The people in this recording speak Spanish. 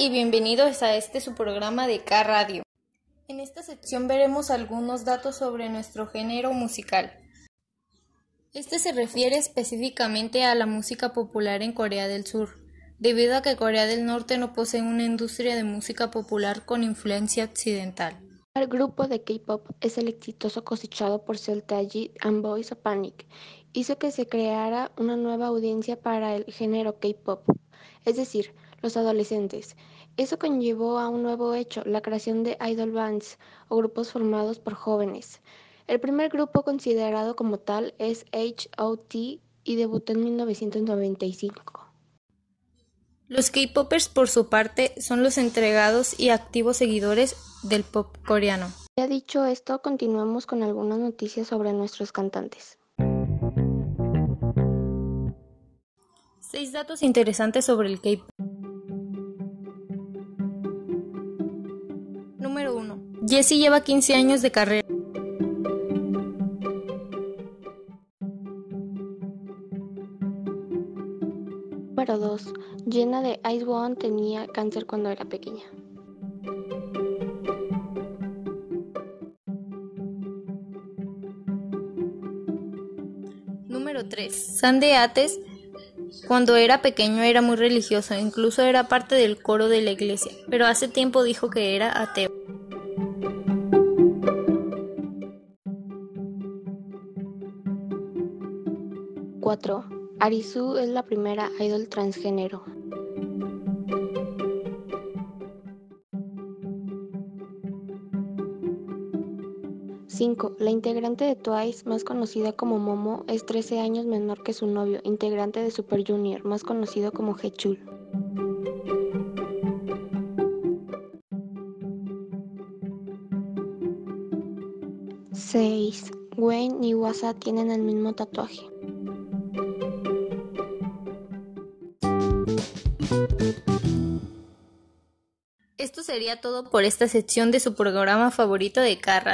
y bienvenidos a este su programa de K Radio. En esta sección veremos algunos datos sobre nuestro género musical. Este se refiere específicamente a la música popular en Corea del Sur, debido a que Corea del Norte no posee una industria de música popular con influencia occidental. El grupo de K-pop es el exitoso cosechado por Seoul Taiji and Boys of Panic. Hizo que se creara una nueva audiencia para el género K-pop, es decir, los adolescentes. Eso conllevó a un nuevo hecho, la creación de idol bands o grupos formados por jóvenes. El primer grupo considerado como tal es H.O.T. y debutó en 1995. Los K-popers, por su parte, son los entregados y activos seguidores del pop coreano. Ya dicho esto, continuamos con algunas noticias sobre nuestros cantantes. Seis datos interesantes sobre el K-pop. Número 1. Jessie lleva 15 años de carrera. Número 2. Jenna de Ice One tenía cáncer cuando era pequeña. Número 3. Sandy Ates, cuando era pequeño era muy religioso, incluso era parte del coro de la iglesia, pero hace tiempo dijo que era ateo. Arisu es la primera idol transgénero. 5. La integrante de Twice, más conocida como Momo, es 13 años menor que su novio, integrante de Super Junior, más conocido como Hechul. Seis. Wayne y Wasa tienen el mismo tatuaje. Esto sería todo por esta sección de su programa favorito de Carra.